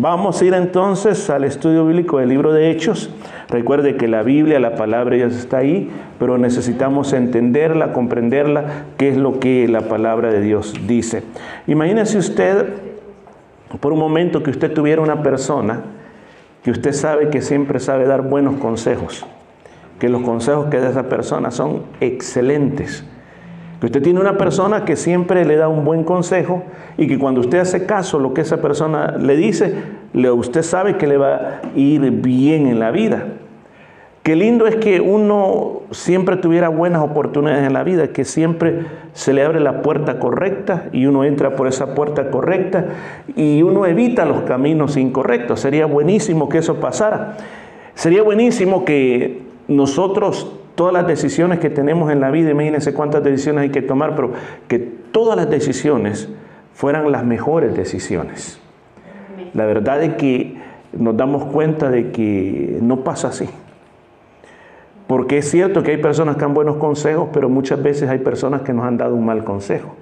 Vamos a ir entonces al estudio bíblico del libro de Hechos. Recuerde que la Biblia, la palabra ya está ahí, pero necesitamos entenderla, comprenderla, qué es lo que la palabra de Dios dice. Imagínese usted por un momento que usted tuviera una persona que usted sabe que siempre sabe dar buenos consejos, que los consejos que da esa persona son excelentes que usted tiene una persona que siempre le da un buen consejo y que cuando usted hace caso a lo que esa persona le dice, usted sabe que le va a ir bien en la vida. Qué lindo es que uno siempre tuviera buenas oportunidades en la vida, que siempre se le abre la puerta correcta y uno entra por esa puerta correcta y uno evita los caminos incorrectos. Sería buenísimo que eso pasara. Sería buenísimo que nosotros todas las decisiones que tenemos en la vida, imagínense cuántas decisiones hay que tomar, pero que todas las decisiones fueran las mejores decisiones. La verdad es que nos damos cuenta de que no pasa así. Porque es cierto que hay personas que dan buenos consejos, pero muchas veces hay personas que nos han dado un mal consejo.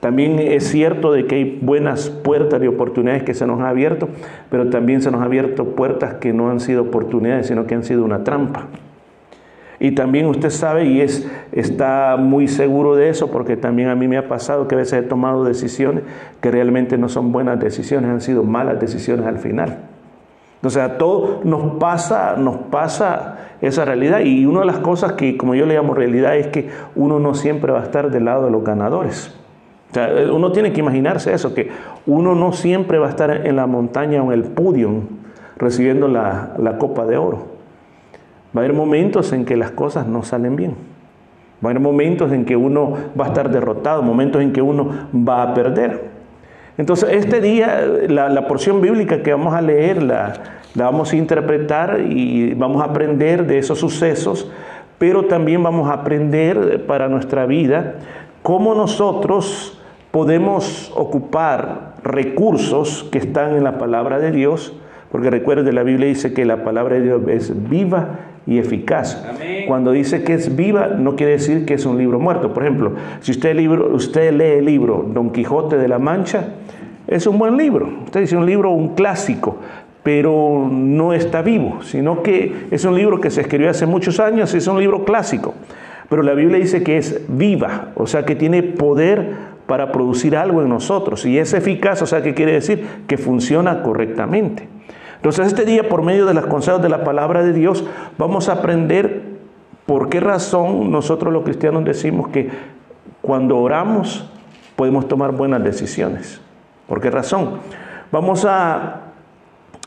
También es cierto de que hay buenas puertas de oportunidades que se nos han abierto, pero también se nos han abierto puertas que no han sido oportunidades, sino que han sido una trampa. Y también usted sabe y es, está muy seguro de eso porque también a mí me ha pasado que a veces he tomado decisiones que realmente no son buenas decisiones, han sido malas decisiones al final. O sea, todo nos pasa, nos pasa esa realidad y una de las cosas que como yo le llamo realidad es que uno no siempre va a estar del lado de los ganadores. O sea, uno tiene que imaginarse eso, que uno no siempre va a estar en la montaña o en el podium recibiendo la, la copa de oro. Va a haber momentos en que las cosas no salen bien. Va a haber momentos en que uno va a estar derrotado, momentos en que uno va a perder. Entonces, este día, la, porción bíblica que vamos a leer, la, la vamos a interpretar y vamos a aprender de esos sucesos, pero también vamos a aprender para nuestra vida cómo nosotros podemos ocupar recursos que están en la palabra de Dios, porque recuerde, la Biblia dice que la palabra de Dios es viva y eficaz. Cuando dice que es viva, no quiere decir que es un libro muerto. Por ejemplo, si usted, libro, usted lee el libro Don Quijote de la Mancha, es un buen libro. Usted dice un libro, un clásico, pero no está vivo, sino que es un libro que se escribió hace muchos años y es un libro clásico. Pero la Biblia dice que es viva, o sea que tiene poder para producir algo en nosotros. Y es eficaz, o sea que quiere decir que funciona correctamente. Entonces este día, por medio de los consejos de la palabra de Dios, vamos a aprender por qué razón nosotros los cristianos decimos que cuando oramos podemos tomar buenas decisiones. ¿Por qué razón? Vamos a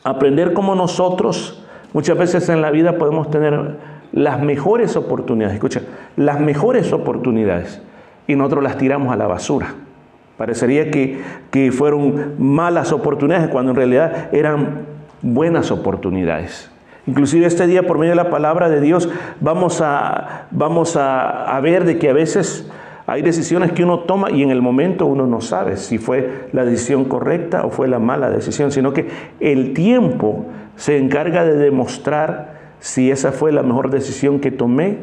aprender cómo nosotros muchas veces en la vida podemos tener las mejores oportunidades. Escucha, las mejores oportunidades y nosotros las tiramos a la basura. Parecería que, que fueron malas oportunidades cuando en realidad eran buenas oportunidades. Inclusive este día, por medio de la palabra de Dios, vamos a, vamos a, a, ver de que a veces hay decisiones que uno toma y en el momento uno no sabe si fue la decisión correcta o fue la mala decisión, sino que el tiempo se encarga de demostrar si esa fue la mejor decisión que tomé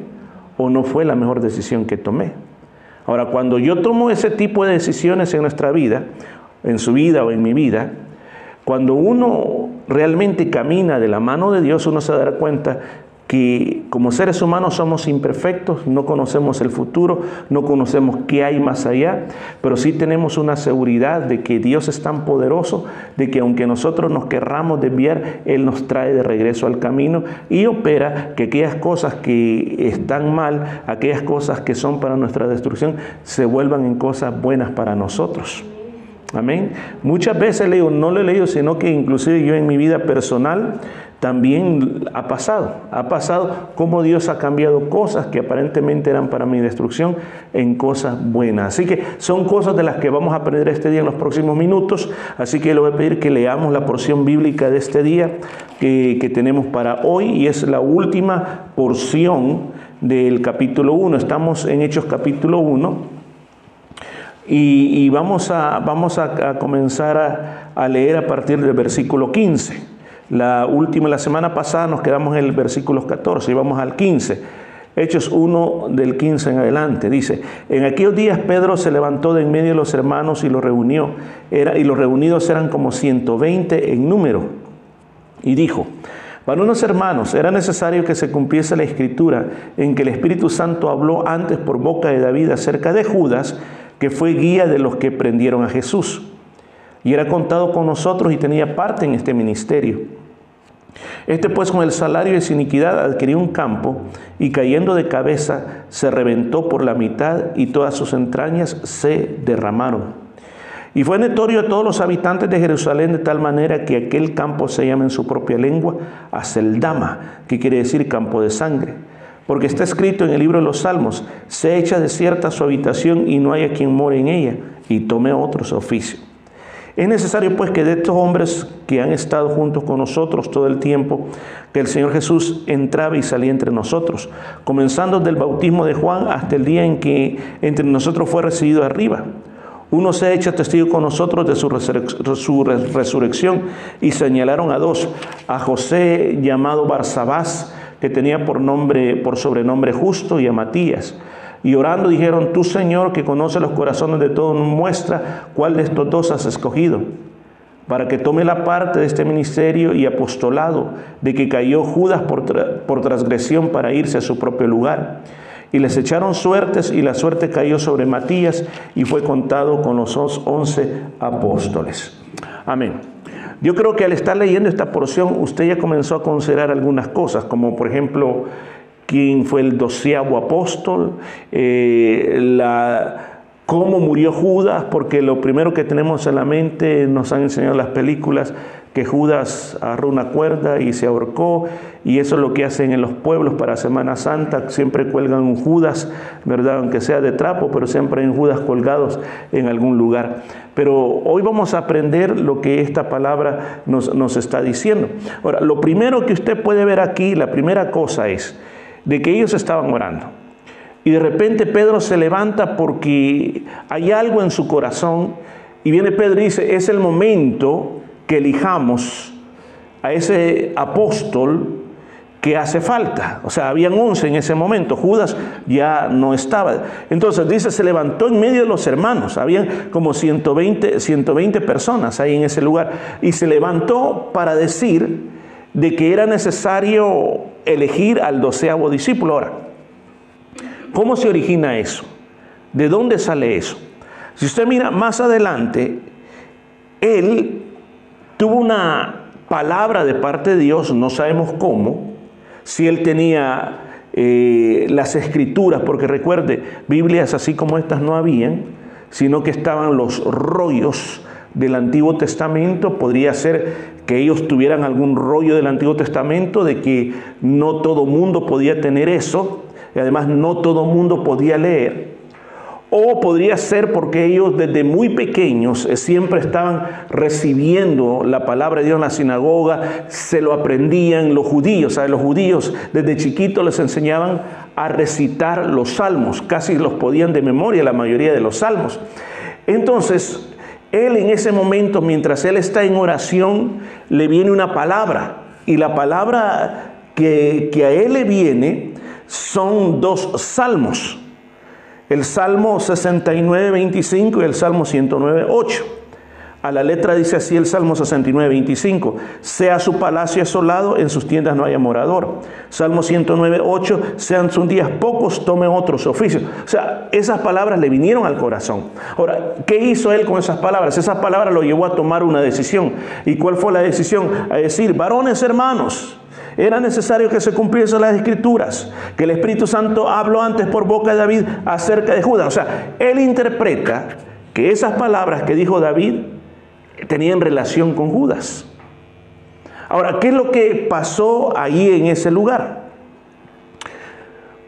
o no fue la mejor decisión que tomé. Ahora, cuando yo tomo ese tipo de decisiones en nuestra vida, en su vida o en mi vida, cuando uno realmente camina de la mano de Dios, uno se dará cuenta que como seres humanos somos imperfectos, no conocemos el futuro, no conocemos qué hay más allá, pero sí tenemos una seguridad de que Dios es tan poderoso, de que aunque nosotros nos querramos desviar, Él nos trae de regreso al camino y opera que aquellas cosas que están mal, aquellas cosas que son para nuestra destrucción, se vuelvan en cosas buenas para nosotros. Amén. Muchas veces leo, no lo he leído, sino que inclusive yo en mi vida personal también ha pasado. Ha pasado como Dios ha cambiado cosas que aparentemente eran para mi destrucción en cosas buenas. Así que son cosas de las que vamos a aprender este día en los próximos minutos. Así que le voy a pedir que leamos la porción bíblica de este día que, que tenemos para hoy y es la última porción del capítulo 1. Estamos en Hechos capítulo 1. Y, vamos, a, vamos a, comenzar a, leer a partir del versículo 15. La última, la semana pasada nos quedamos en el versículo 14 y vamos al 15. Hechos 1 del 15 en adelante. Dice, en aquellos días Pedro se levantó de en medio de los hermanos y los reunió. Era, y los reunidos eran como 120 en número. Y dijo, para unos hermanos, era necesario que se cumpliese la escritura en que el Espíritu Santo habló antes por boca de David acerca de Judas, que fue guía de los que prendieron a Jesús. Y era contado con nosotros y tenía parte en este ministerio. Este pues con el salario de su iniquidad adquirió un campo y cayendo de cabeza se reventó por la mitad y todas sus entrañas se derramaron. Y fue notorio a todos los habitantes de Jerusalén de tal manera que aquel campo se llama en su propia lengua Aceldama, que quiere decir campo de sangre. Porque está escrito en el libro de los Salmos, se echa desierta su habitación y no haya quien more en ella, y tome otros oficios. Es necesario pues que de estos hombres que han estado juntos con nosotros todo el tiempo, que el Señor Jesús entraba y salía entre nosotros, comenzando del bautismo de Juan hasta el día en que entre nosotros fue recibido arriba. Uno se ha hecho testigo con nosotros de su, resurrección y señalaron a dos, a José llamado Barsabás, que tenía por nombre, por sobrenombre justo, y a Matías y orando dijeron, tú Señor que conoce los corazones de todos, muestra cuál de estos dos has escogido, para que tome la parte de este ministerio y apostolado de que cayó Judas por, por transgresión para irse a su propio lugar. Y les echaron suertes y la suerte cayó sobre Matías y fue contado con los once apóstoles. Amén. Yo creo que al estar leyendo esta porción usted ya comenzó a considerar algunas cosas, como por ejemplo quién fue el doceavo apóstol, eh, cómo murió Judas, porque lo primero que tenemos en la mente nos han enseñado las películas que Judas agarró una cuerda y se ahorcó, y eso es lo que hacen en los pueblos para Semana Santa, siempre cuelgan un Judas, ¿verdad? Aunque sea de trapo, pero siempre hay Judas colgados en algún lugar. Pero hoy vamos a aprender lo que esta palabra nos, nos está diciendo. Ahora, lo primero que usted puede ver aquí, la primera cosa es, de que ellos estaban orando. Y de repente Pedro se levanta porque hay algo en su corazón y viene Pedro y dice, es el momento que elijamos a ese apóstol que hace falta. O sea, habían 11 en ese momento, Judas ya no estaba. Entonces dice, se levantó en medio de los hermanos, habían como 120, 120 personas ahí en ese lugar, y se levantó para decir de que era necesario elegir al doceavo discípulo. Ahora, ¿cómo se origina eso? ¿De dónde sale eso? Si usted mira más adelante, él tuvo una palabra de parte de Dios, no sabemos cómo, si él tenía eh, las escrituras, porque recuerde, Biblias así como estas no habían, sino que estaban los rollos del Antiguo Testamento, podría ser que ellos tuvieran algún rollo del Antiguo Testamento de que no todo mundo podía tener eso, y además no todo mundo podía leer. O podría ser porque ellos desde muy pequeños eh, siempre estaban recibiendo la palabra de Dios en la sinagoga, se lo aprendían los judíos. ¿sabe? Los judíos desde chiquitos les enseñaban a recitar los salmos, casi los podían de memoria la mayoría de los salmos. Entonces, él en ese momento, mientras él está en oración, le viene una palabra. Y la palabra que, a él le viene son dos salmos. El Salmo 69, 25 y el Salmo 109, 8. A la letra dice así el Salmo 69, 25. Sea su palacio asolado, en sus tiendas no haya morador. Salmo 109, 8. Sean sus días pocos, tome otros oficios. O sea, esas palabras le vinieron al corazón. Ahora, ¿qué hizo él con esas palabras? Esas palabras lo llevó a tomar una decisión. ¿Y cuál fue la decisión? A decir, varones hermanos, era necesario que se cumpliesen las escrituras, que el Espíritu Santo habló antes por boca de David acerca de Judas. O sea, él interpreta que esas palabras que dijo David tenían relación con Judas. Ahora, ¿qué es lo que pasó ahí en ese lugar?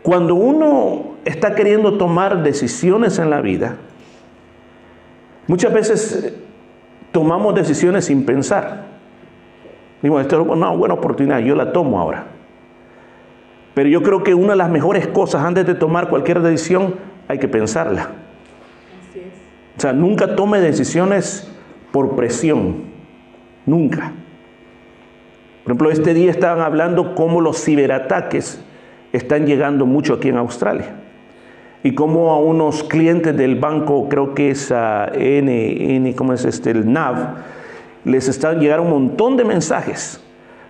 Cuando uno está queriendo tomar decisiones en la vida, muchas veces tomamos decisiones sin pensar. Digo, esta es una buena oportunidad, yo la tomo ahora. Pero yo creo que una de las mejores cosas antes de tomar cualquier decisión hay que pensarla. O sea, nunca tome decisiones por presión. Nunca. Por ejemplo, este día estaban hablando cómo los ciberataques están llegando mucho aquí en Australia. Y como a unos clientes del banco, creo que es a N, N, ¿cómo es este? El NAV, les están llegando un montón de mensajes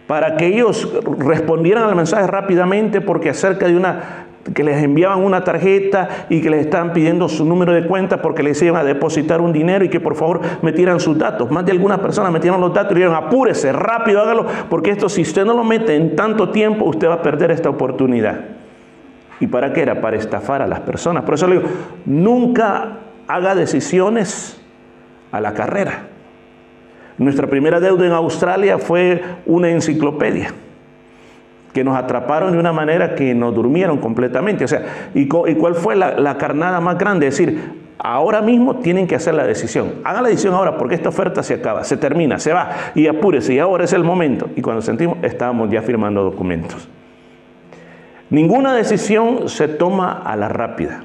para que ellos respondieran al mensaje rápidamente porque acerca de una que les enviaban una tarjeta y que les estaban pidiendo su número de cuenta porque les iban a depositar un dinero y que por favor metieran sus datos. Más de algunas personas metieron los datos y dijeron, apúrese, rápido, hágalo, porque esto si usted no lo mete en tanto tiempo, usted va a perder esta oportunidad. ¿Y para qué era? Para estafar a las personas. Por eso le digo, nunca haga decisiones a la carrera. Nuestra primera deuda en Australia fue una enciclopedia que nos atraparon de una manera que nos durmieron completamente. O sea, ¿y, cuál fue la, carnada más grande? Es decir, ahora mismo tienen que hacer la decisión. Hagan la decisión ahora porque esta oferta se acaba, se termina, se va y apúrese y ahora es el momento. Y cuando sentimos, estábamos ya firmando documentos. Ninguna decisión se toma a la rápida.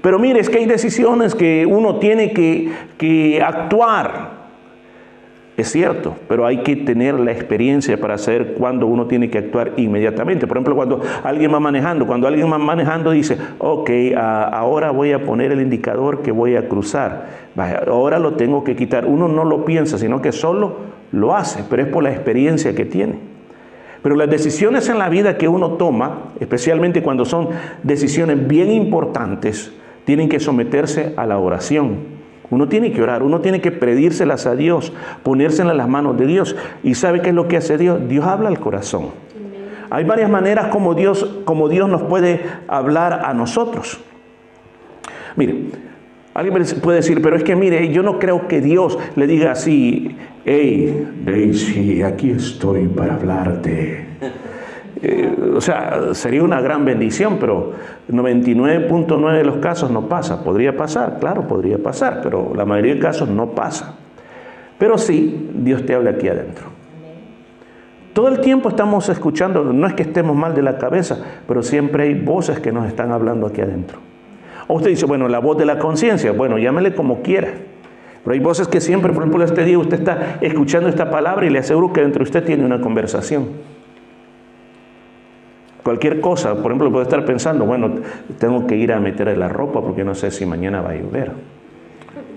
Pero mire, es que hay decisiones que uno tiene que, que actuar es cierto, pero hay que tener la experiencia para saber cuándo uno tiene que actuar inmediatamente. Por ejemplo, cuando alguien va manejando, cuando alguien va manejando dice, ok, ahora voy a poner el indicador que voy a cruzar. ahora lo tengo que quitar. Uno no lo piensa, sino que solo lo hace, pero es por la experiencia que tiene. Pero las decisiones en la vida que uno toma, especialmente cuando son decisiones bien importantes, tienen que someterse a la oración. Uno tiene que orar, uno tiene que pedírselas a Dios, ponérselas en las manos de Dios. ¿Y sabe qué es lo que hace Dios? Dios habla al corazón. Hay varias maneras como Dios, como Dios nos puede hablar a nosotros. Mire, alguien puede decir, pero es que mire, yo no creo que Dios le diga así, hey, Daisy, aquí estoy para hablarte. Eh, o sea, sería una gran bendición, pero 99.9 de los casos no pasa. Podría pasar, claro, podría pasar, pero la mayoría de casos no pasa. Pero sí, Dios te habla aquí adentro. Todo el tiempo estamos escuchando, no es que estemos mal de la cabeza, pero siempre hay voces que nos están hablando aquí adentro. O usted dice, bueno, la voz de la conciencia, bueno, llámele como quiera. Pero hay voces que siempre, por ejemplo, este día usted está escuchando esta palabra y le aseguro que dentro de usted tiene una conversación. Cualquier cosa, por ejemplo, puede estar pensando, bueno, tengo que ir a meter la ropa porque no sé si mañana va a llover.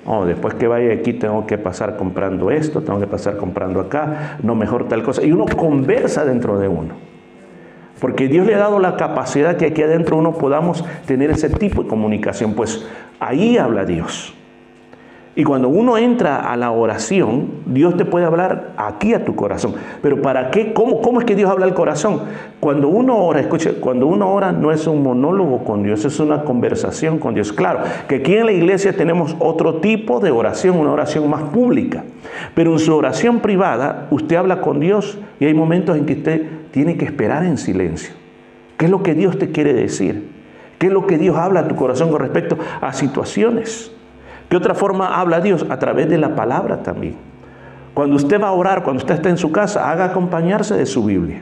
O después que vaya aquí tengo que pasar comprando esto, tengo que pasar comprando acá, no mejor tal cosa. Y uno conversa dentro de uno. Porque Dios le ha dado la capacidad que aquí adentro uno podamos tener ese tipo de comunicación. Pues ahí habla Dios. Y cuando uno entra a la oración, Dios te puede hablar aquí a tu corazón. Pero ¿para qué? ¿Cómo, cómo es que Dios habla al corazón? Cuando uno ora, escuche, cuando uno ora no es un monólogo con Dios, es una conversación con Dios. Claro, que aquí en la iglesia tenemos otro tipo de oración, una oración más pública. Pero en su oración privada, usted habla con Dios y hay momentos en que usted tiene que esperar en silencio. ¿Qué es lo que Dios te quiere decir? ¿Qué es lo que Dios habla a tu corazón con respecto a situaciones? ¿Qué otra forma habla Dios? A través de la palabra también. Cuando usted va a orar, cuando usted está en su casa, haga acompañarse de su Biblia.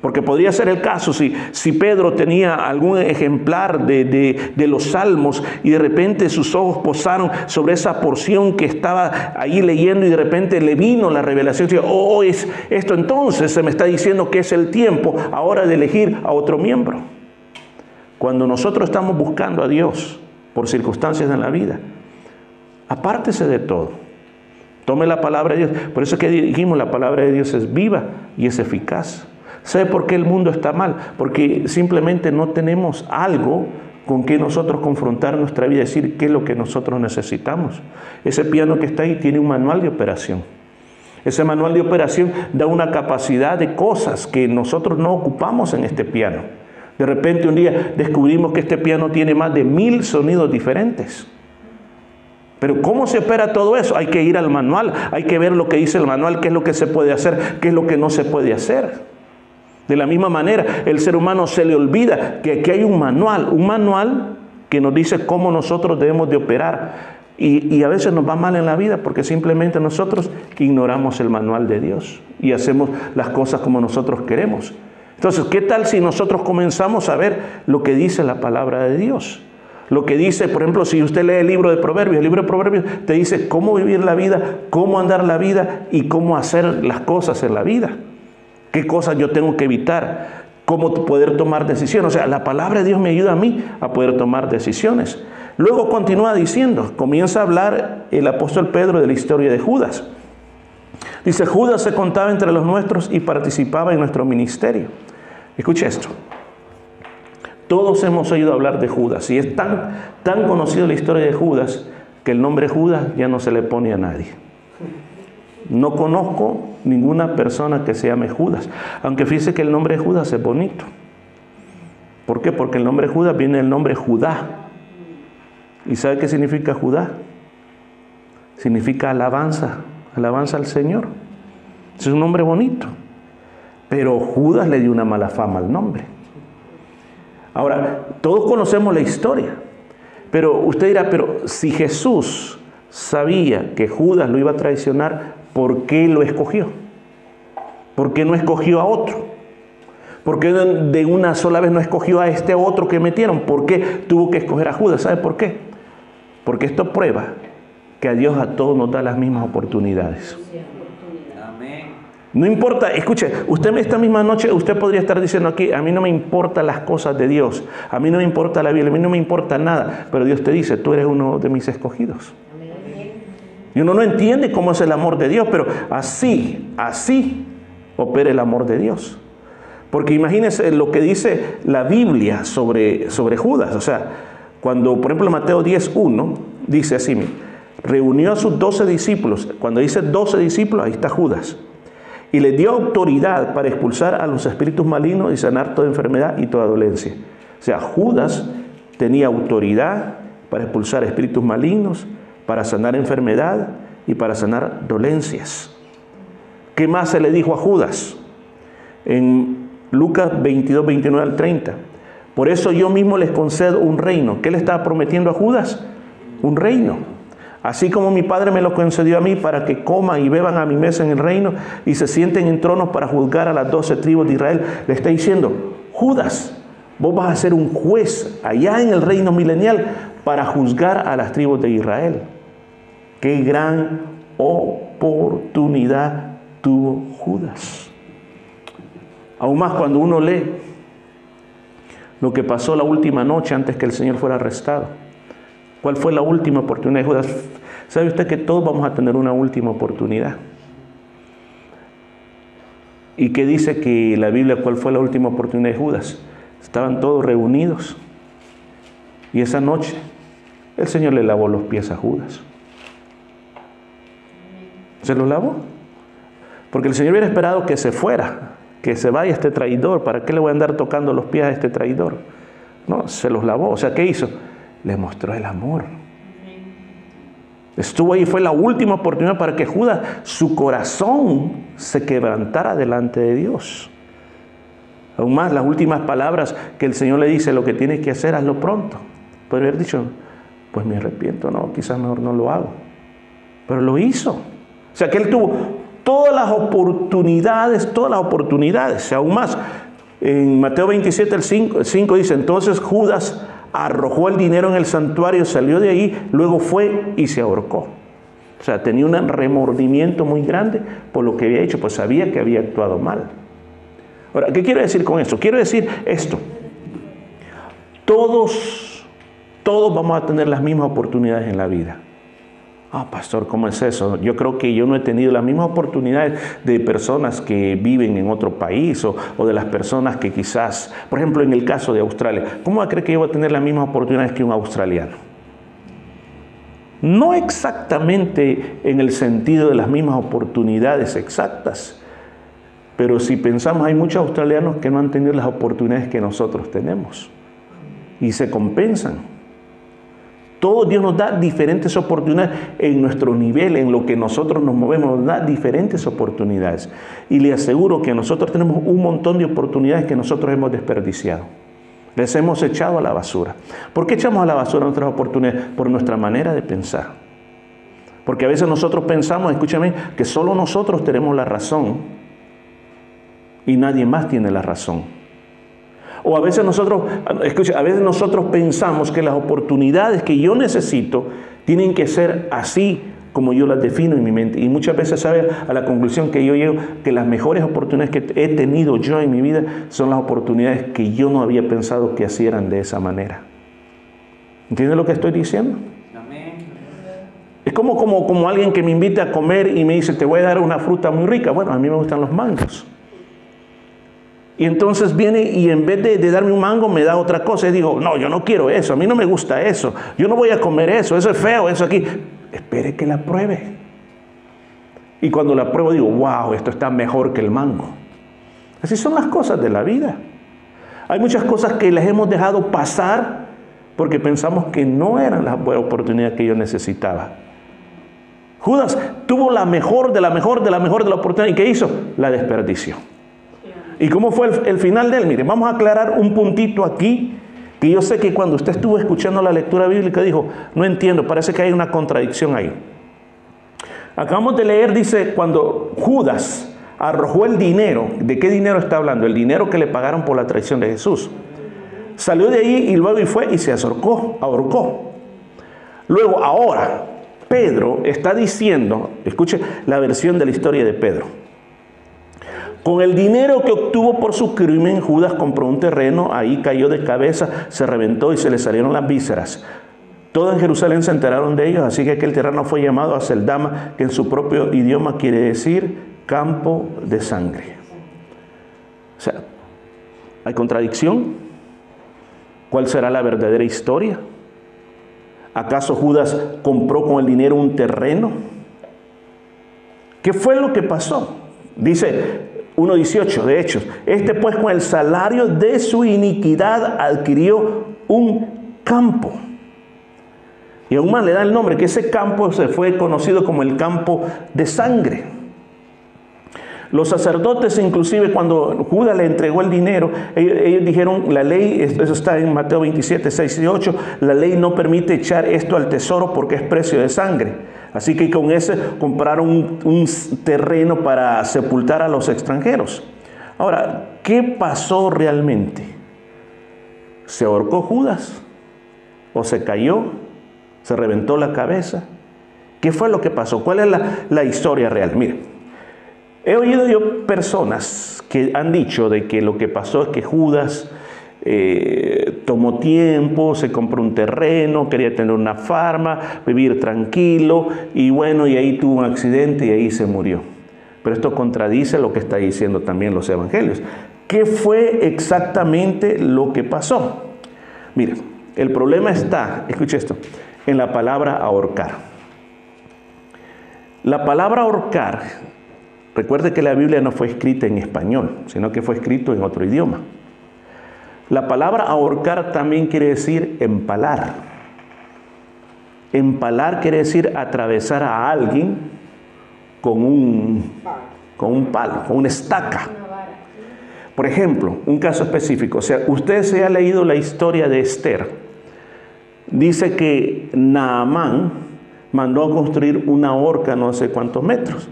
Porque podría ser el caso si, si Pedro tenía algún ejemplar de, los salmos y de repente sus ojos posaron sobre esa porción que estaba ahí leyendo y de repente le vino la revelación. Oh, es esto entonces se me está diciendo que es el tiempo ahora de elegir a otro miembro. Cuando nosotros estamos buscando a Dios por circunstancias en la vida, Apártese de todo. Tome la palabra de Dios. Por eso es que dijimos, la palabra de Dios es viva y es eficaz. ¿Sabe por qué el mundo está mal? Porque simplemente no tenemos algo con que nosotros confrontar nuestra vida y decir qué es lo que nosotros necesitamos. Ese piano que está ahí tiene un manual de operación. Ese manual de operación da una capacidad de cosas que nosotros no ocupamos en este piano. De repente un día descubrimos que este piano tiene más de mil sonidos diferentes. Pero ¿cómo se opera todo eso? Hay que ir al manual, hay que ver lo que dice el manual, qué es lo que se puede hacer, qué es lo que no se puede hacer. De la misma manera, el ser humano se le olvida que aquí hay un manual, un manual que nos dice cómo nosotros debemos de operar. Y, y, a veces nos va mal en la vida porque simplemente nosotros ignoramos el manual de Dios y hacemos las cosas como nosotros queremos. Entonces, ¿qué tal si nosotros comenzamos a ver lo que dice la palabra de Dios? Lo que dice, por ejemplo, si usted lee el libro de Proverbios, el libro de Proverbios te dice cómo vivir la vida, cómo andar la vida y cómo hacer las cosas en la vida. ¿Qué cosas yo tengo que evitar? cómo poder tomar decisiones. O sea, la palabra de Dios me ayuda a mí a poder tomar decisiones. Luego continúa diciendo, comienza a hablar el apóstol Pedro de la historia de Judas. Dice, Judas se contaba entre los nuestros y participaba en nuestro ministerio. Escuche esto. Todos hemos oído hablar de Judas y es tan, tan conocido la historia de Judas que el nombre Judas ya no se le pone a nadie. No conozco ninguna persona que se llame Judas, aunque fíjese que el nombre de Judas es bonito. ¿Por qué? Porque el nombre Judas viene del nombre Judá. ¿Y sabe qué significa Judá? Significa alabanza, alabanza al Señor. Es un nombre bonito. Pero Judas le dio una mala fama al nombre. Ahora, todos conocemos la historia. Pero usted dirá, pero si Jesús sabía que Judas lo iba a traicionar, ¿por qué lo escogió? ¿Por qué no escogió a otro? ¿Por qué de una sola vez no escogió a este otro que metieron? ¿Por qué tuvo que escoger a Judas? ¿Sabe por qué? Porque esto prueba que a Dios a todos nos da las mismas oportunidades. No importa, escuche, usted esta misma noche, usted podría estar diciendo aquí, a mí no me importan las cosas de Dios, a mí no me importa la Biblia, a mí no me importa nada, pero Dios te dice, tú eres uno de mis escogidos. Y uno no entiende cómo es el amor de Dios, pero así, así opera el amor de Dios. Porque imagínense lo que dice la Biblia sobre, sobre Judas. O sea, cuando, por ejemplo, Mateo 10.1 dice así, reunió a sus doce discípulos. Cuando dice doce discípulos, ahí está Judas. Y le dio autoridad para expulsar a los espíritus malignos y sanar toda enfermedad y toda dolencia. O sea, Judas tenía autoridad para expulsar espíritus malignos, para sanar enfermedad y para sanar dolencias. ¿Qué más se le dijo a Judas? En Lucas 22, 29 al 30. Por eso yo mismo les concedo un reino. ¿Qué le estaba prometiendo a Judas? Un reino. Así como mi Padre me lo concedió a mí para que coman y beban a mi mesa en el reino y se sienten en tronos para juzgar a las doce tribus de Israel, le está diciendo, Judas, vos vas a ser un juez allá en el reino milenial para juzgar a las tribus de Israel. Qué gran oportunidad tuvo Judas. Aún más cuando uno lee lo que pasó la última noche antes que el Señor fuera arrestado. ¿Cuál fue la última oportunidad de Judas? ¿Sabe usted que todos vamos a tener una última oportunidad? ¿Y qué dice que la Biblia cuál fue la última oportunidad de Judas? Estaban todos reunidos. Y esa noche el Señor le lavó los pies a Judas. ¿Se los lavó? Porque el Señor hubiera esperado que se fuera, que se vaya este traidor. ¿Para qué le voy a andar tocando los pies a este traidor? No, se los lavó. O sea, ¿qué hizo? Le mostró el amor. Estuvo ahí, fue la última oportunidad para que Judas, su corazón, se quebrantara delante de Dios. Aún más, las últimas palabras que el Señor le dice, lo que tienes que hacer, hazlo pronto. Puede haber dicho, pues me arrepiento, no, quizás mejor no lo hago. Pero lo hizo. O sea que él tuvo todas las oportunidades, todas las oportunidades, aún más. En Mateo 27, el 5, dice, entonces Judas arrojó el dinero en el santuario, salió de ahí, luego fue y se ahorcó. O sea, tenía un remordimiento muy grande por lo que había hecho, pues sabía que había actuado mal. Ahora, ¿qué quiero decir con esto? Quiero decir esto. Todos, todos vamos a tener las mismas oportunidades en la vida. Ah, pastor, ¿cómo es eso? Yo creo que yo no he tenido las mismas oportunidades de personas que viven en otro país o, de las personas que quizás, por ejemplo, en el caso de Australia, ¿cómo va a creer que yo voy a tener las mismas oportunidades que un australiano? No exactamente en el sentido de las mismas oportunidades exactas, pero si pensamos, hay muchos australianos que no han tenido las oportunidades que nosotros tenemos y se compensan. Todo Dios nos da diferentes oportunidades en nuestro nivel, en lo que nosotros nos movemos, nos da diferentes oportunidades. Y le aseguro que nosotros tenemos un montón de oportunidades que nosotros hemos desperdiciado. Les hemos echado a la basura. ¿Por qué echamos a la basura nuestras oportunidades? Por nuestra manera de pensar. Porque a veces nosotros pensamos, escúchame, que solo nosotros tenemos la razón y nadie más tiene la razón. O a veces nosotros, escucha, a veces nosotros pensamos que las oportunidades que yo necesito tienen que ser así como yo las defino en mi mente. Y muchas veces sabe a la conclusión que yo llego que las mejores oportunidades que he tenido yo en mi vida son las oportunidades que yo no había pensado que hicieran de esa manera. ¿Entiendes lo que estoy diciendo? Es como, como, como alguien que me invita a comer y me dice, te voy a dar una fruta muy rica. Bueno, a mí me gustan los mangos. Y entonces viene y en vez de, darme un mango me da otra cosa. Y digo, no, yo no quiero eso, a mí no me gusta eso, yo no voy a comer eso, eso es feo, eso aquí espere que la pruebe. Y cuando la pruebo digo, wow, esto está mejor que el mango. Así son las cosas de la vida. Hay muchas cosas que las hemos dejado pasar porque pensamos que no eran la buena oportunidad que yo necesitaba. Judas tuvo la mejor, de la mejor, de la mejor de la oportunidad. ¿Y qué hizo? La desperdició. ¿Y cómo fue el, final de él? Mire, vamos a aclarar un puntito aquí que yo sé que cuando usted estuvo escuchando la lectura bíblica dijo, no entiendo, parece que hay una contradicción ahí. Acabamos de leer, dice, cuando Judas arrojó el dinero, ¿de qué dinero está hablando? El dinero que le pagaron por la traición de Jesús. Salió de ahí y luego y fue y se ahorcó, ahorcó. Luego, ahora, Pedro está diciendo, escuche la versión de la historia de Pedro. Con el dinero que obtuvo por su crimen, Judas compró un terreno, ahí cayó de cabeza, se reventó y se le salieron las vísceras. Todos en Jerusalén se enteraron de ellos, así que aquel terreno fue llamado a Seldama, que en su propio idioma quiere decir campo de sangre. O sea, ¿hay contradicción? ¿Cuál será la verdadera historia? ¿Acaso Judas compró con el dinero un terreno? ¿Qué fue lo que pasó? Dice, 1.18 de Hechos. Este pues con el salario de su iniquidad adquirió un campo. Y aún más le da el nombre, que ese campo se fue conocido como el campo de sangre. Los sacerdotes, inclusive cuando Judas le entregó el dinero, ellos, dijeron, la ley, eso está en Mateo 27, 6 y 8, la ley no permite echar esto al tesoro porque es precio de sangre. Así que con ese compraron un, terreno para sepultar a los extranjeros. Ahora, ¿qué pasó realmente? ¿Se ahorcó Judas? ¿O se cayó? ¿Se reventó la cabeza? ¿Qué fue lo que pasó? ¿Cuál es la, historia real? Mire, he oído yo personas que han dicho de que lo que pasó es que Judas eh, tomó tiempo, se compró un terreno, quería tener una farma, vivir tranquilo y bueno, y ahí tuvo un accidente y ahí se murió. Pero esto contradice lo que está diciendo también los evangelios. ¿Qué fue exactamente lo que pasó? Mire, el problema está, escuche esto, en la palabra ahorcar. La palabra ahorcar, recuerde que la Biblia no fue escrita en español, sino que fue escrito en otro idioma. La palabra ahorcar también quiere decir empalar. Empalar quiere decir atravesar a alguien con un, con un palo, con una estaca. Por ejemplo, un caso específico, o sea, usted se ha leído la historia de Esther. Dice que Naamán mandó a construir una horca no sé cuántos metros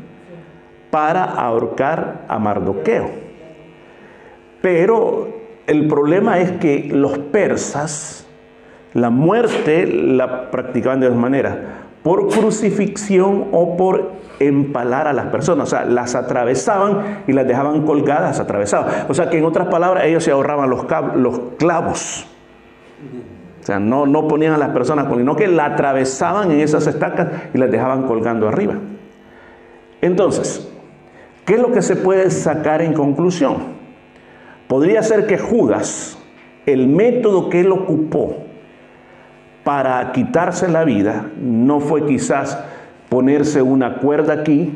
para ahorcar a Mardoqueo. Pero el problema es que los persas, la muerte la practicaban de dos maneras, por crucifixión o por empalar a las personas, o sea, las atravesaban y las dejaban colgadas, atravesadas. O sea, que en otras palabras ellos se ahorraban los, clavos. O sea, no, no ponían a las personas, sino que la atravesaban en esas estacas y las dejaban colgando arriba. Entonces, ¿qué es lo que se puede sacar en conclusión? Podría ser que Judas, el método que él ocupó para quitarse la vida, no fue quizás ponerse una cuerda aquí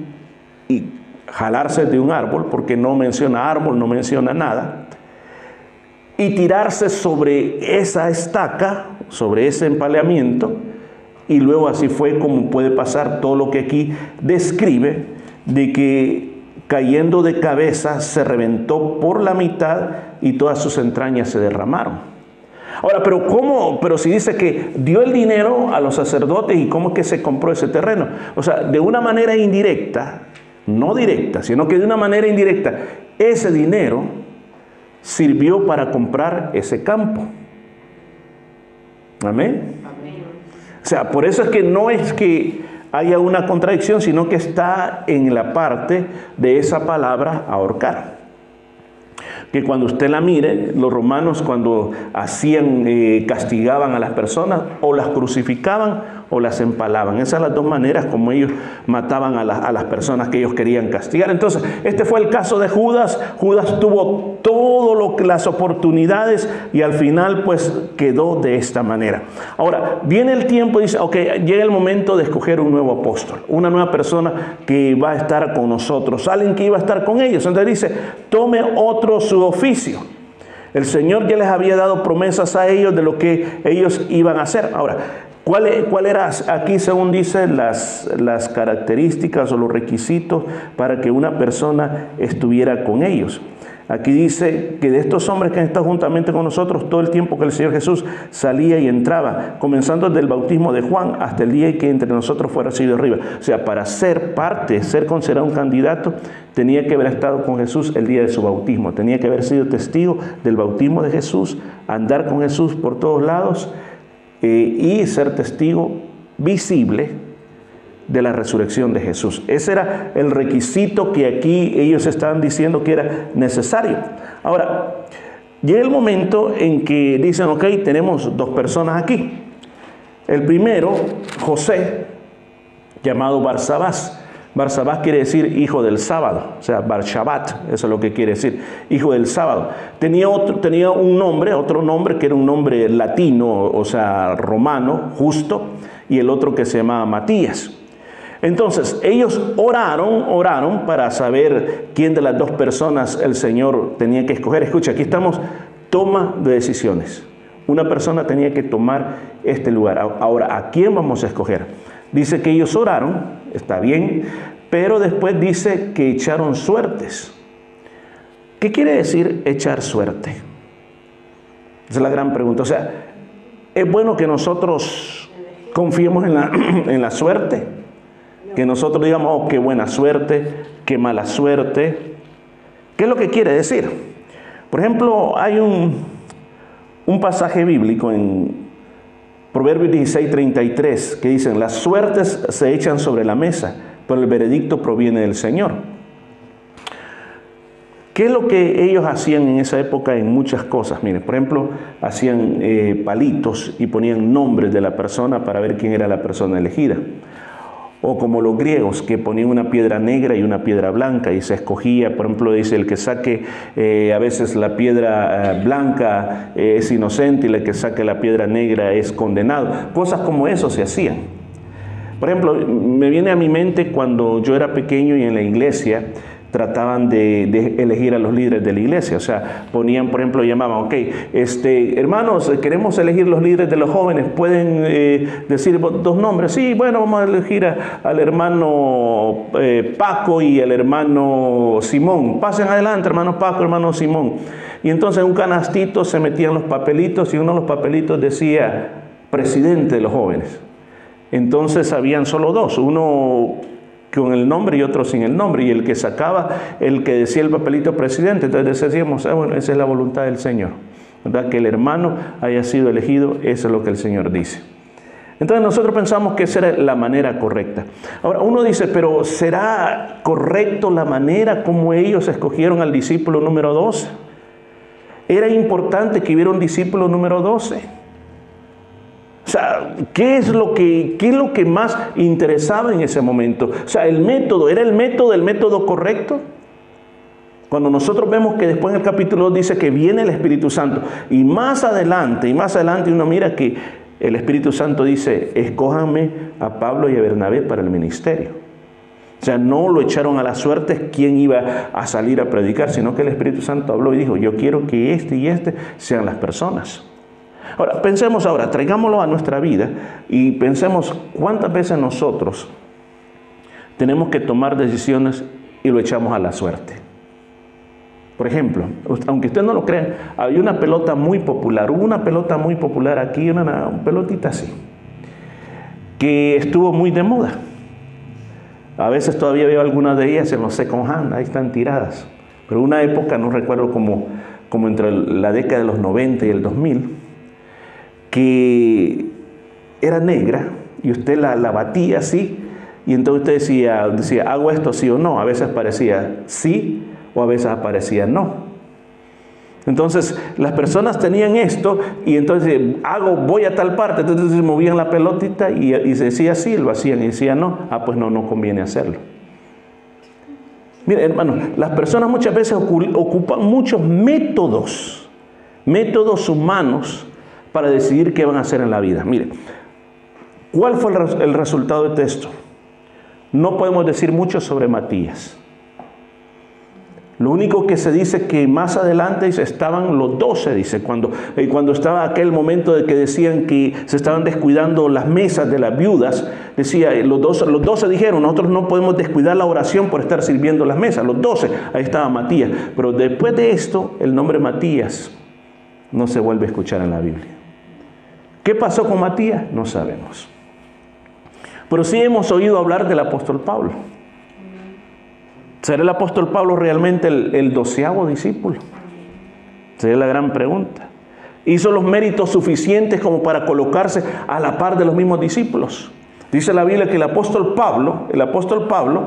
y jalarse de un árbol, porque no menciona árbol, no menciona nada, y tirarse sobre esa estaca, sobre ese empaleamiento, y luego así fue como puede pasar todo lo que aquí describe, de que cayendo de cabeza, se reventó por la mitad y todas sus entrañas se derramaron. Ahora, pero ¿cómo? Pero si dice que dio el dinero a los sacerdotes y cómo es que se compró ese terreno. O sea, de una manera indirecta, no directa, sino que de una manera indirecta, ese dinero sirvió para comprar ese campo. Amén. O sea, por eso es que no es que haya una contradicción, sino que está en la parte de esa palabra ahorcar. Que cuando usted la mire, los romanos cuando hacían, eh, castigaban a las personas, o las crucificaban o las empalaban. Esas son las dos maneras como ellos mataban a, las personas que ellos querían castigar. Entonces, este fue el caso de Judas. Judas tuvo todas las oportunidades y al final pues quedó de esta manera. Ahora, viene el tiempo y dice, ok, llega el momento de escoger un nuevo apóstol, una nueva persona que va a estar con nosotros, alguien que iba a estar con ellos. Entonces dice, tome otro su oficio. El Señor ya les había dado promesas a ellos de lo que ellos iban a hacer. Ahora, ¿Cuál, ¿Cuál, era aquí, según dice, las, las características o los requisitos para que una persona estuviera con ellos? Aquí dice que de estos hombres que han estado juntamente con nosotros todo el tiempo que el Señor Jesús salía y entraba, comenzando desde el bautismo de Juan hasta el día en que entre nosotros fuera sido arriba. O sea, para ser parte, ser considerado un candidato, tenía que haber estado con Jesús el día de su bautismo, tenía que haber sido testigo del bautismo de Jesús, andar con Jesús por todos lados eh, y ser testigo visible de la resurrección de Jesús. Ese era el requisito que aquí ellos estaban diciendo que era necesario. Ahora, llega el momento en que dicen, ok, tenemos dos personas aquí. El primero, José, llamado Barsabás. Barsabás quiere decir hijo del sábado, o sea, Barshabat, eso es lo que quiere decir, hijo del sábado. Tenía, otro, tenía un nombre, otro nombre que era un nombre latino, o sea, romano, justo, y el otro que se llamaba Matías. Entonces, ellos oraron, oraron para saber quién de las dos personas el Señor tenía que escoger. Escucha, aquí estamos, toma de decisiones. Una persona tenía que tomar este lugar. Ahora, ¿a quién vamos a escoger? Dice que ellos oraron, está bien, pero después dice que echaron suertes. ¿Qué quiere decir echar suerte? Esa es la gran pregunta. O sea, ¿es bueno que nosotros confiemos en la, en la suerte? Que nosotros digamos, oh, qué buena suerte, qué mala suerte. ¿Qué es lo que quiere decir? Por ejemplo, hay un, un pasaje bíblico en Proverbios 16, 33, que dicen, las suertes se echan sobre la mesa, pero el veredicto proviene del Señor. ¿Qué es lo que ellos hacían en esa época en muchas cosas? Miren, por ejemplo, hacían eh, palitos y ponían nombres de la persona para ver quién era la persona elegida o como los griegos que ponían una piedra negra y una piedra blanca y se escogía, por ejemplo, dice el que saque eh, a veces la piedra eh, blanca eh, es inocente y el que saque la piedra negra es condenado. Cosas como eso se hacían. Por ejemplo, me viene a mi mente cuando yo era pequeño y en la iglesia, trataban de, elegir a los líderes de la iglesia. O sea, ponían, por ejemplo, llamaban, ok, este, hermanos, queremos elegir los líderes de los jóvenes, pueden eh, decir dos nombres. Sí, bueno, vamos a elegir al hermano eh, Paco y al hermano Simón. Pasen adelante, hermano Paco, hermano Simón. Y entonces en un canastito se metían los papelitos y uno de los papelitos decía presidente de los jóvenes. Entonces habían solo dos, uno con el nombre y otro sin el nombre. Y el que sacaba, el que decía el papelito presidente, entonces decíamos, ah, bueno, esa es la voluntad del Señor. ¿verdad? Que el hermano haya sido elegido, eso es lo que el Señor dice. Entonces nosotros pensamos que esa era la manera correcta. Ahora uno dice, pero ¿será correcto la manera como ellos escogieron al discípulo número 12? Era importante que hubiera un discípulo número 12. O sea, ¿qué es, lo que, ¿qué es lo que más interesaba en ese momento? O sea, el método, ¿era el método el método correcto? Cuando nosotros vemos que después en el capítulo 2 dice que viene el Espíritu Santo y más adelante, y más adelante uno mira que el Espíritu Santo dice, escójanme a Pablo y a Bernabé para el ministerio. O sea, no lo echaron a la suerte quién iba a salir a predicar, sino que el Espíritu Santo habló y dijo, yo quiero que este y este sean las personas. Ahora, pensemos ahora, traigámoslo a nuestra vida y pensemos cuántas veces nosotros tenemos que tomar decisiones y lo echamos a la suerte. Por ejemplo, aunque usted no lo crea, hay una pelota muy popular, hubo una pelota muy popular aquí, una, pelotita así, que estuvo muy de moda. A veces todavía veo algunas de ellas en los second hand, ahí están tiradas. Pero una época, no recuerdo como, como entre la década de los 90 y el 2000, que era negra y usted la, la batía así, y entonces usted decía, decía, ¿hago esto sí o no? A veces parecía sí o a veces aparecía no. Entonces las personas tenían esto y entonces hago, voy a tal parte, entonces se movían la pelotita y, se decía sí, lo hacían y decía no, ah pues no, no conviene hacerlo. Mire hermano, las personas muchas veces ocupan muchos métodos, métodos humanos para decidir qué van a hacer en la vida. Mire, ¿cuál fue el resultado de esto? No podemos decir mucho sobre Matías. Lo único que se dice que más adelante estaban los doce, dice, cuando, eh, cuando estaba aquel momento de que decían que se estaban descuidando las mesas de las viudas, decía, eh, los doce, los doce dijeron, nosotros no podemos descuidar la oración por estar sirviendo las mesas, los doce, ahí estaba Matías. Pero después de esto, el nombre Matías no se vuelve a escuchar en la Biblia. ¿Qué pasó con Matías? No sabemos. Pero sí hemos oído hablar del apóstol Pablo. ¿Será el apóstol Pablo realmente el, doceavo discípulo? Sería la gran pregunta. ¿Hizo los méritos suficientes como para colocarse a la par de los mismos discípulos? Dice la Biblia que el apóstol Pablo, el apóstol Pablo,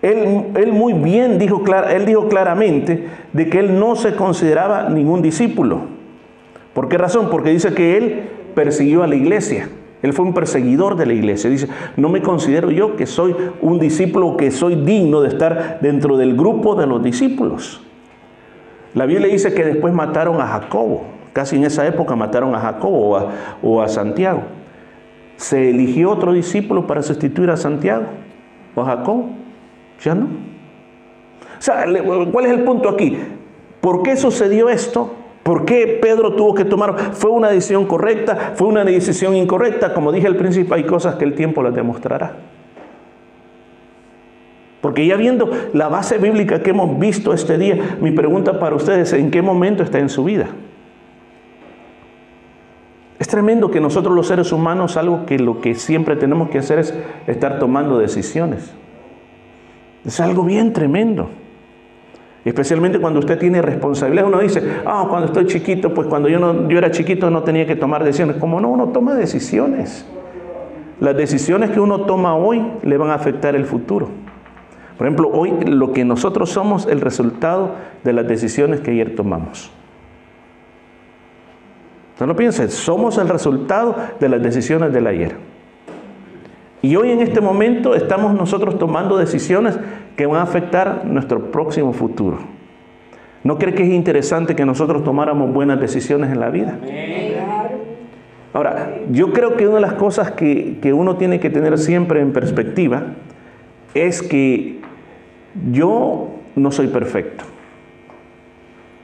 él, él, muy bien dijo, él dijo claramente de que él no se consideraba ningún discípulo. ¿Por qué razón? Porque dice que él persiguió a la iglesia. Él fue un perseguidor de la iglesia. Dice, no me considero yo que soy un discípulo, que soy digno de estar dentro del grupo de los discípulos. La Biblia dice que después mataron a Jacobo. Casi en esa época mataron a Jacobo o a, Santiago. ¿Se eligió otro discípulo para sustituir a Santiago o a Jacobo? Ya no. O sea, ¿cuál es el punto aquí? ¿Por qué sucedió esto? ¿Por qué Pedro tuvo que tomar? ¿Fue una decisión correcta? ¿Fue una decisión incorrecta? Como dije al principio, hay cosas que el tiempo las demostrará. Porque ya viendo la base bíblica que hemos visto este día, mi pregunta para ustedes, ¿en qué momento está en su vida? Es tremendo que nosotros los seres humanos, algo que lo que siempre tenemos que hacer es estar tomando decisiones. Es algo bien tremendo. Especialmente cuando usted tiene responsabilidad. Uno dice, ah, cuando estoy chiquito, pues cuando yo, no, yo era chiquito no tenía que tomar decisiones. Como no, uno toma decisiones. Las decisiones que uno toma hoy le van a afectar el futuro. Por ejemplo, hoy lo que nosotros somos el resultado de las decisiones que ayer tomamos. No lo piensen, somos el resultado de las decisiones del ayer. Y hoy en este momento estamos nosotros tomando decisiones que van a afectar nuestro próximo futuro. ¿No cree que es interesante que nosotros tomáramos buenas decisiones en la vida? Ahora, yo creo que una de las cosas que, que uno tiene que tener siempre en perspectiva es que yo no soy perfecto.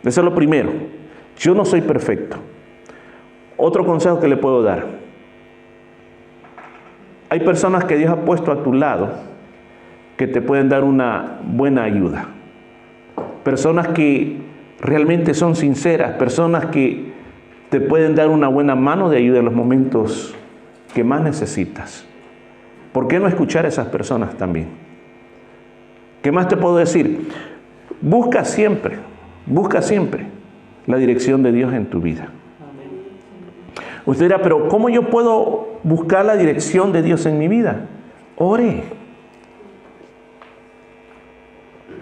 Eso es lo primero. Yo no soy perfecto. Otro consejo que le puedo dar hay personas que Dios ha puesto a tu lado que te pueden dar una buena ayuda. Personas que realmente son sinceras, personas que te pueden dar una buena mano de ayuda en los momentos que más necesitas. ¿Por qué no escuchar a esas personas también? ¿Qué más te puedo decir? Busca siempre, busca siempre la dirección de Dios en tu vida. Usted dirá, pero ¿cómo yo puedo buscar la dirección de Dios en mi vida? Ore.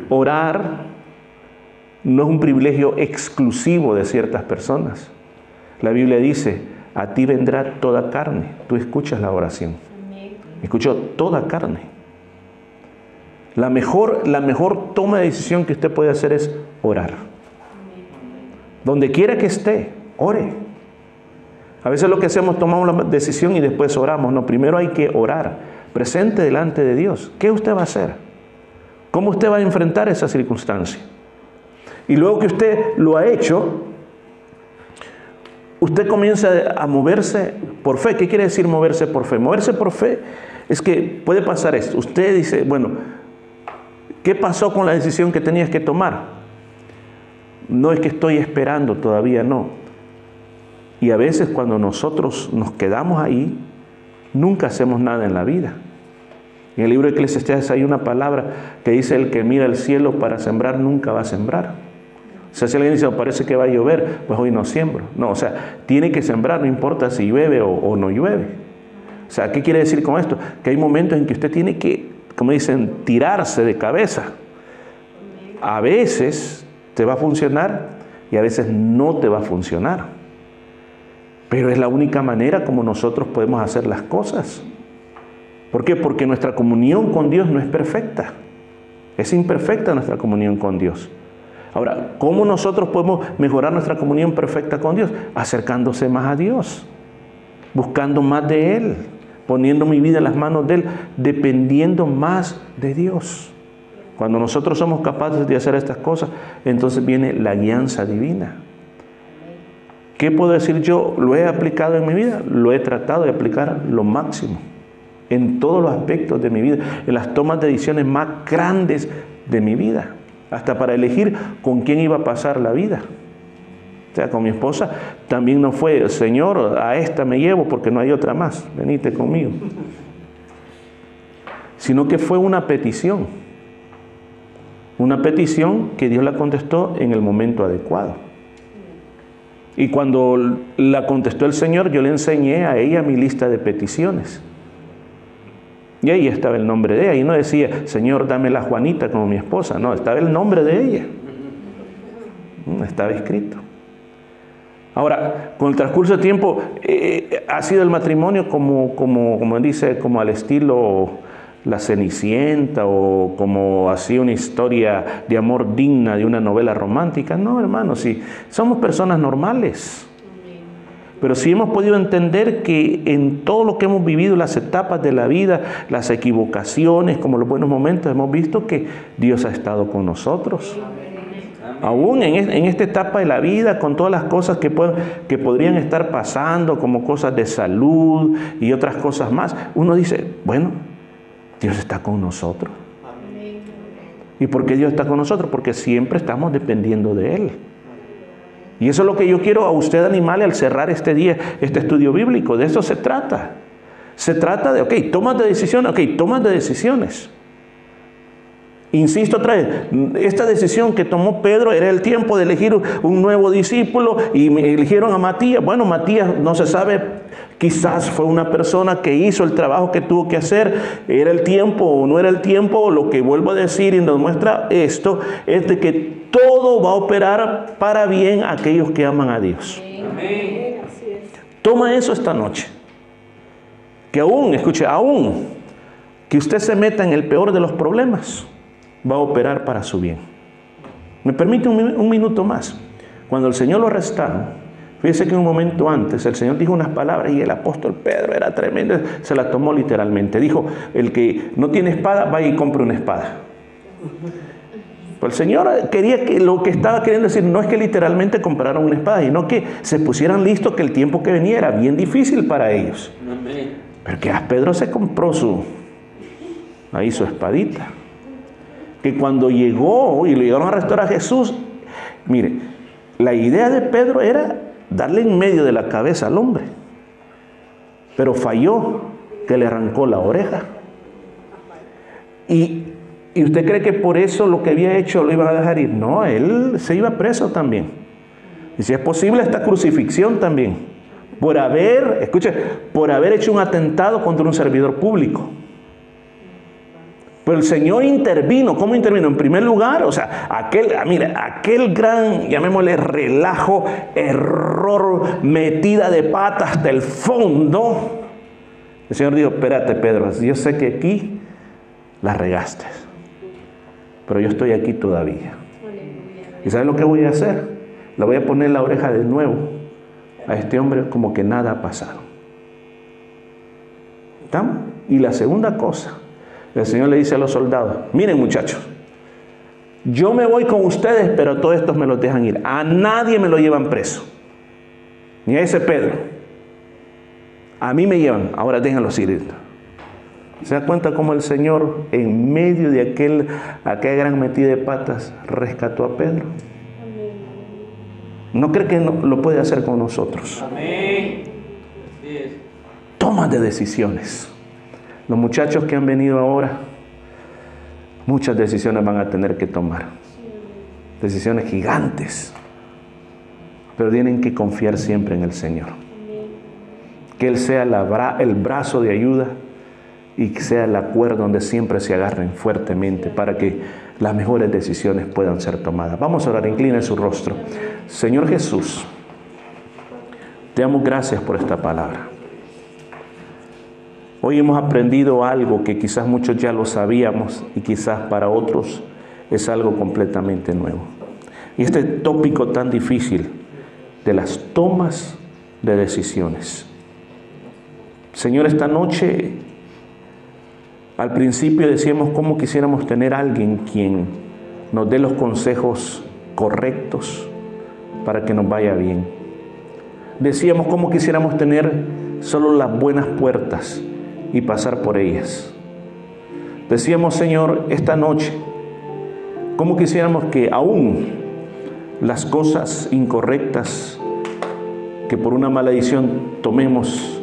Orar no es un privilegio exclusivo de ciertas personas. La Biblia dice, a ti vendrá toda carne. Tú escuchas la oración. Escucho toda carne. La mejor, la mejor toma de decisión que usted puede hacer es orar. Donde quiera que esté, ore. A veces lo que hacemos, tomamos la decisión y después oramos. No, primero hay que orar, presente delante de Dios. ¿Qué usted va a hacer? ¿Cómo usted va a enfrentar esa circunstancia? Y luego que usted lo ha hecho, usted comienza a moverse por fe. ¿Qué quiere decir moverse por fe? Moverse por fe es que puede pasar esto. Usted dice, bueno, ¿qué pasó con la decisión que tenías que tomar? No es que estoy esperando, todavía no. Y a veces cuando nosotros nos quedamos ahí, nunca hacemos nada en la vida. En el libro de Eclesiastes hay una palabra que dice, el que mira al cielo para sembrar nunca va a sembrar. O sea, si alguien dice, parece que va a llover, pues hoy no siembro. No, o sea, tiene que sembrar, no importa si llueve o, o no llueve. O sea, ¿qué quiere decir con esto? Que hay momentos en que usted tiene que, como dicen, tirarse de cabeza. A veces te va a funcionar y a veces no te va a funcionar. Pero es la única manera como nosotros podemos hacer las cosas. ¿Por qué? Porque nuestra comunión con Dios no es perfecta. Es imperfecta nuestra comunión con Dios. Ahora, ¿cómo nosotros podemos mejorar nuestra comunión perfecta con Dios? Acercándose más a Dios, buscando más de Él, poniendo mi vida en las manos de Él, dependiendo más de Dios. Cuando nosotros somos capaces de hacer estas cosas, entonces viene la guianza divina. ¿Qué puedo decir yo? ¿Lo he aplicado en mi vida? Lo he tratado de aplicar lo máximo, en todos los aspectos de mi vida, en las tomas de decisiones más grandes de mi vida, hasta para elegir con quién iba a pasar la vida. O sea, con mi esposa también no fue, Señor, a esta me llevo porque no hay otra más, venite conmigo. Sino que fue una petición. Una petición que Dios la contestó en el momento adecuado. Y cuando la contestó el Señor, yo le enseñé a ella mi lista de peticiones. Y ahí estaba el nombre de ella. Y no decía, Señor, dame la Juanita como mi esposa. No, estaba el nombre de ella. Estaba escrito. Ahora, con el transcurso de tiempo, eh, ha sido el matrimonio como, como, como dice, como al estilo La Cenicienta o como así una historia de amor digna de una novela romántica. No, hermanos, sí, somos personas normales. Pero sí hemos podido entender que en todo lo que hemos vivido, las etapas de la vida, las equivocaciones, como los buenos momentos, hemos visto que Dios ha estado con nosotros aún en, esta etapa de la vida, con todas las cosas que, que podrían estar pasando, como cosas de salud y otras cosas más, uno dice, bueno, Dios está con nosotros. ¿Y por qué Dios está con nosotros? Porque siempre estamos dependiendo de Él. Y eso es lo que yo quiero a usted animarle al cerrar este día, este estudio bíblico. De eso se trata. Se trata de, ok, tomas de decisiones, ok, tomas de decisiones. Insisto otra vez, esta decisión que tomó Pedro era el tiempo de elegir un nuevo discípulo y eligieron a Matías. Bueno, Matías no se sabe, quizás fue una persona que hizo el trabajo que tuvo que hacer, era el tiempo o no era el tiempo. Lo que vuelvo a decir y nos muestra esto es de que todo va a operar para bien a aquellos que aman a Dios. Toma eso esta noche. Que aún, escuche, aún que usted se meta en el peor de los problemas va a operar para su bien. ¿Me permite un, minuto más? Cuando el Señor lo arrestaron, fíjese que un momento antes el Señor dijo unas palabras y el apóstol Pedro era tremendo, se la tomó literalmente. Dijo, el que no tiene espada, vaya y compre una espada. Pues el Señor quería que lo que estaba queriendo decir no es que literalmente compraran una espada, sino que se pusieran listos que el tiempo que venía era bien difícil para ellos. Pero que a Pedro se compró su, ahí su espadita que cuando llegó y le llegaron a restaurar a Jesús, mire, la idea de Pedro era darle en medio de la cabeza al hombre, pero falló que le arrancó la oreja. Y, y usted cree que por eso lo que había hecho lo iban a dejar ir. No, él se iba preso también. Y si es posible, esta crucifixión también. Por haber, escuche, por haber hecho un atentado contra un servidor público. Pero el Señor intervino. ¿Cómo intervino? En primer lugar, o sea, aquel, ah, aquel gran, llamémosle relajo, error, metida de pata hasta el fondo. El Señor dijo, espérate Pedro, yo sé que aquí la regaste. Pero yo estoy aquí todavía. ¿Y sabes lo que voy a hacer? Le voy a poner la oreja de nuevo a este hombre como que nada ha pasado. ¿Estamos? Y la segunda cosa el Señor le dice a los soldados, miren muchachos, yo me voy con ustedes, pero todos estos me los dejan ir. A nadie me lo llevan preso. Ni a ese Pedro. A mí me llevan, ahora déjenlos ir. ¿Se da cuenta cómo el Señor, en medio de aquel, aquella gran metida de patas, rescató a Pedro? ¿No cree que lo puede hacer con nosotros? Amén. Toma de decisiones. Los muchachos que han venido ahora, muchas decisiones van a tener que tomar. Decisiones gigantes. Pero tienen que confiar siempre en el Señor. que Él sea el brazo de ayuda y que sea la cuerda donde siempre se agarren fuertemente para que las mejores decisiones puedan ser tomadas. Vamos a orar, inclina su rostro. Señor Jesús, te damos gracias por esta palabra. Hoy hemos aprendido algo que quizás muchos ya lo sabíamos y quizás para otros es algo completamente nuevo. Y este tópico tan difícil de las tomas de decisiones. Señor, esta noche al principio decíamos cómo quisiéramos tener alguien quien nos dé los consejos correctos para que nos vaya bien. Decíamos cómo quisiéramos tener solo las buenas puertas y pasar por ellas. Decíamos, Señor, esta noche, cómo quisiéramos que aún las cosas incorrectas que por una mala decisión tomemos,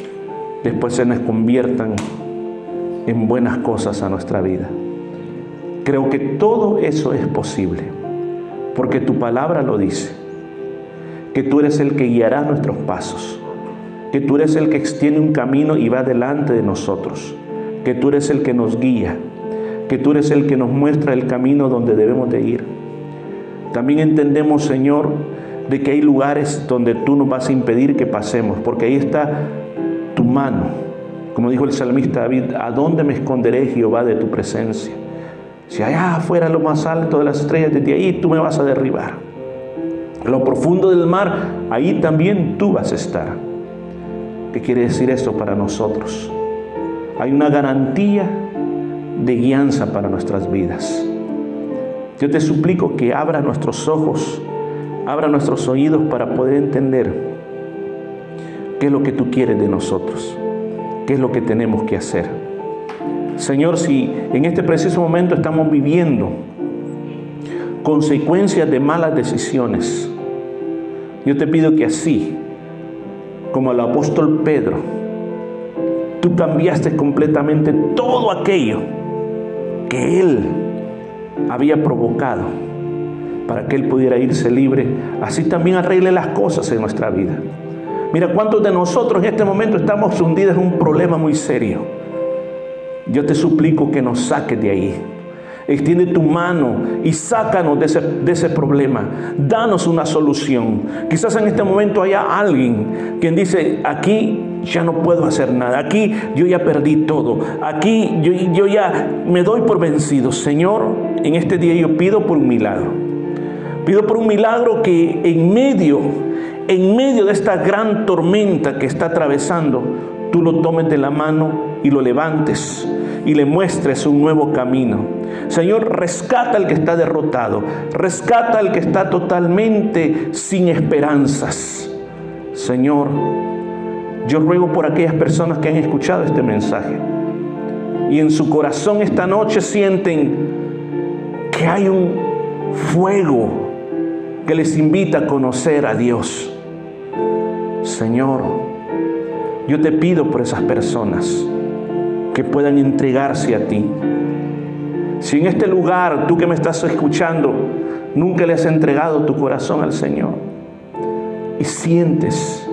después se nos conviertan en buenas cosas a nuestra vida. Creo que todo eso es posible, porque tu palabra lo dice, que tú eres el que guiará nuestros pasos, que tú eres el que extiende un camino y va delante de nosotros, que tú eres el que nos guía, que tú eres el que nos muestra el camino donde debemos de ir. También entendemos, Señor, de que hay lugares donde tú nos vas a impedir que pasemos, porque ahí está tu mano como dijo el salmista David, ¿a dónde me esconderé Jehová de tu presencia? Si allá afuera lo más alto de las estrellas, desde ahí tú me vas a derribar. Lo profundo del mar, ahí también tú vas a estar. ¿Qué quiere decir esto para nosotros? Hay una garantía de guianza para nuestras vidas. Yo te suplico que abra nuestros ojos, abra nuestros oídos para poder entender qué es lo que tú quieres de nosotros qué es lo que tenemos que hacer. Señor, si en este preciso momento estamos viviendo consecuencias de malas decisiones, yo te pido que así, como el apóstol Pedro, tú cambiaste completamente todo aquello que él había provocado para que él pudiera irse libre, así también arregle las cosas en nuestra vida. Mira cuántos de nosotros en este momento estamos hundidos en un problema muy serio. Yo te suplico que nos saques de ahí. Extiende tu mano y sácanos de ese, de ese, problema. Danos una solución. Quizás en este momento haya alguien quien dice, aquí ya no puedo hacer nada. Aquí yo ya perdí todo. Aquí yo, yo ya me doy por vencido. Señor, en este día yo pido por un milagro. Pido por un milagro que en medio en medio de esta gran tormenta que está atravesando, tú lo tomes de la mano y lo levantes y le muestres un nuevo camino. Señor, rescata al que está derrotado, rescata al que está totalmente sin esperanzas. Señor, yo ruego por aquellas personas que han escuchado este mensaje y en su corazón esta noche sienten que hay un fuego que les invita a conocer a Dios. Señor, yo te pido por esas personas que puedan entregarse a ti. Si en este lugar, tú que me estás escuchando, nunca le has entregado tu corazón al Señor y sientes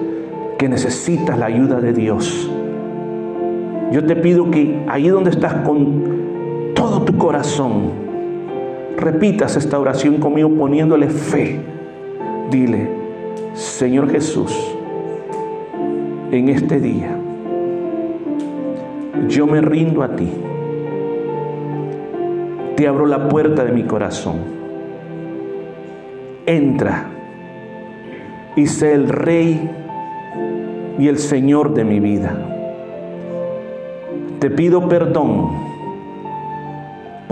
que necesitas la ayuda de Dios, yo te pido que ahí donde estás con todo tu corazón, repitas esta oración conmigo poniéndole fe. Dile, Señor Jesús, en este día, yo me rindo a ti. Te abro la puerta de mi corazón. Entra y sé el rey y el Señor de mi vida. Te pido perdón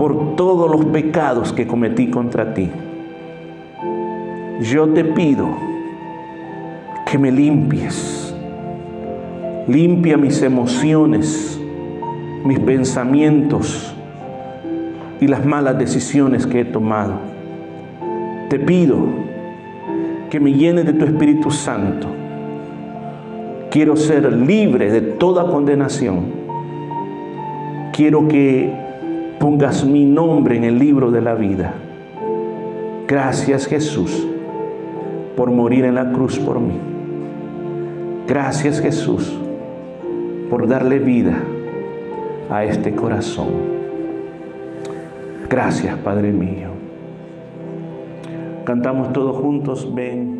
por todos los pecados que cometí contra ti. Yo te pido que me limpies Limpia mis emociones, mis pensamientos y las malas decisiones que he tomado. Te pido que me llenes de tu Espíritu Santo. Quiero ser libre de toda condenación. Quiero que pongas mi nombre en el libro de la vida. Gracias Jesús por morir en la cruz por mí. Gracias Jesús por darle vida a este corazón. Gracias, Padre mío. Cantamos todos juntos, ven.